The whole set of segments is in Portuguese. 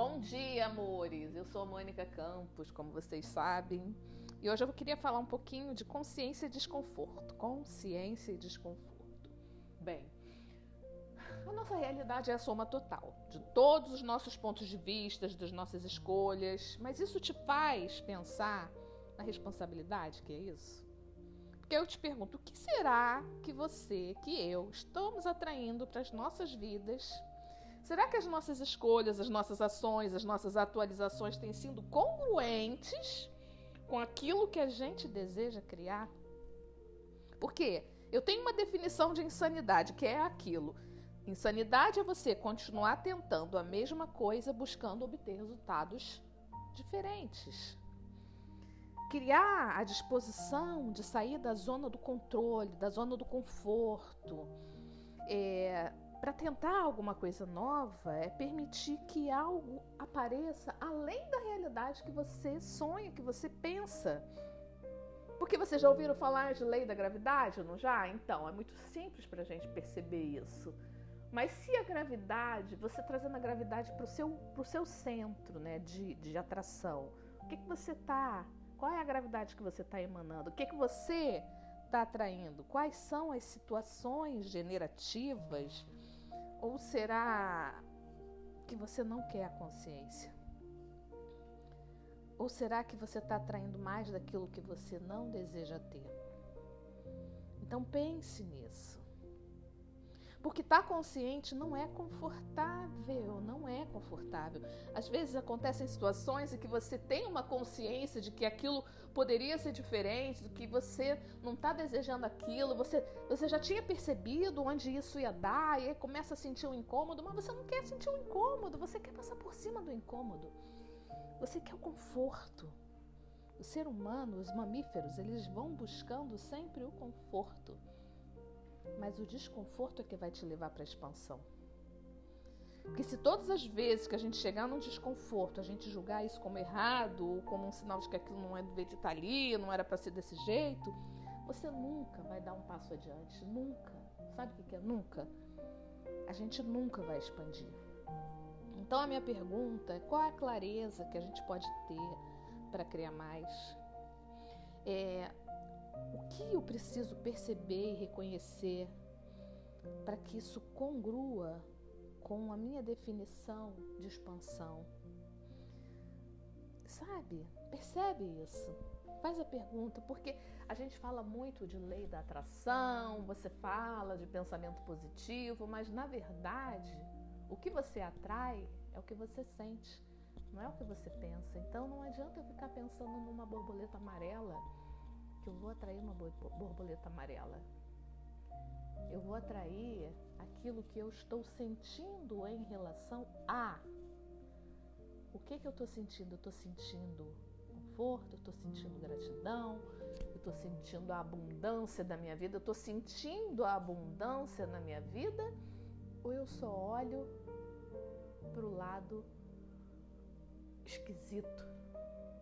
Bom dia, amores! Eu sou Mônica Campos, como vocês sabem, e hoje eu queria falar um pouquinho de consciência e desconforto. Consciência e desconforto. Bem, a nossa realidade é a soma total de todos os nossos pontos de vista, das nossas escolhas, mas isso te faz pensar na responsabilidade que é isso? Porque eu te pergunto, o que será que você, que eu, estamos atraindo para as nossas vidas? Será que as nossas escolhas, as nossas ações, as nossas atualizações têm sido congruentes com aquilo que a gente deseja criar? Porque eu tenho uma definição de insanidade, que é aquilo. Insanidade é você continuar tentando a mesma coisa buscando obter resultados diferentes criar a disposição de sair da zona do controle, da zona do conforto, é, para tentar alguma coisa nova, é permitir que algo apareça além da realidade que você sonha, que você pensa. Porque vocês já ouviram falar de lei da gravidade, não já? Então, é muito simples para a gente perceber isso. Mas se a gravidade, você trazendo a gravidade para o seu, pro seu centro né, de, de atração, o que, que você está qual é a gravidade que você está emanando? O que, que você está atraindo? Quais são as situações generativas? Ou será que você não quer a consciência? Ou será que você está atraindo mais daquilo que você não deseja ter? Então pense nisso. Porque estar tá consciente não é confortável, não é confortável. Às vezes acontecem situações em que você tem uma consciência de que aquilo poderia ser diferente, que você não está desejando aquilo, você, você já tinha percebido onde isso ia dar, e aí começa a sentir um incômodo, mas você não quer sentir um incômodo, você quer passar por cima do incômodo. Você quer o conforto. O ser humano, os mamíferos, eles vão buscando sempre o conforto mas o desconforto é que vai te levar para a expansão. Porque se todas as vezes que a gente chegar num desconforto, a gente julgar isso como errado, ou como um sinal de que aquilo não é do de estar ali, não era para ser desse jeito, você nunca vai dar um passo adiante. Nunca. Sabe o que é nunca? A gente nunca vai expandir. Então a minha pergunta é qual a clareza que a gente pode ter para criar mais? É, o que eu preciso perceber e reconhecer para que isso congrua com a minha definição de expansão? Sabe? Percebe isso? Faz a pergunta, porque a gente fala muito de lei da atração, você fala de pensamento positivo, mas na verdade, o que você atrai é o que você sente, não é o que você pensa. Então não adianta eu ficar pensando numa borboleta amarela eu vou atrair uma borboleta amarela. Eu vou atrair aquilo que eu estou sentindo em relação a. O que, que eu estou sentindo? Eu estou sentindo conforto, eu estou sentindo gratidão, eu estou sentindo a abundância da minha vida, eu estou sentindo a abundância na minha vida, ou eu só olho para o lado esquisito?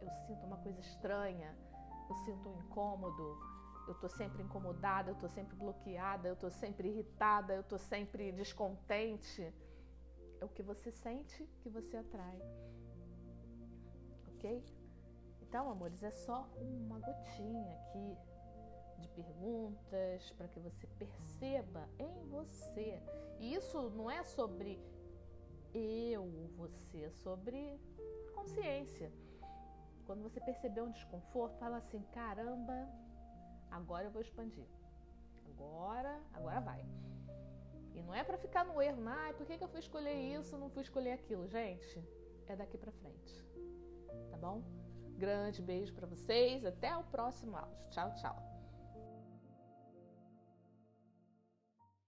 Eu sinto uma coisa estranha, eu sinto um incômodo, eu tô sempre incomodada, eu tô sempre bloqueada, eu tô sempre irritada, eu tô sempre descontente. É o que você sente que você atrai. Ok? Então, amores, é só uma gotinha aqui de perguntas para que você perceba em você. E isso não é sobre eu, você, é sobre consciência. Quando você perceber um desconforto, fala assim: caramba, agora eu vou expandir. Agora, agora vai. E não é para ficar no erro, ai, por que, que eu fui escolher isso, não fui escolher aquilo? Gente, é daqui para frente. Tá bom? Grande beijo para vocês, até o próximo áudio. Tchau, tchau.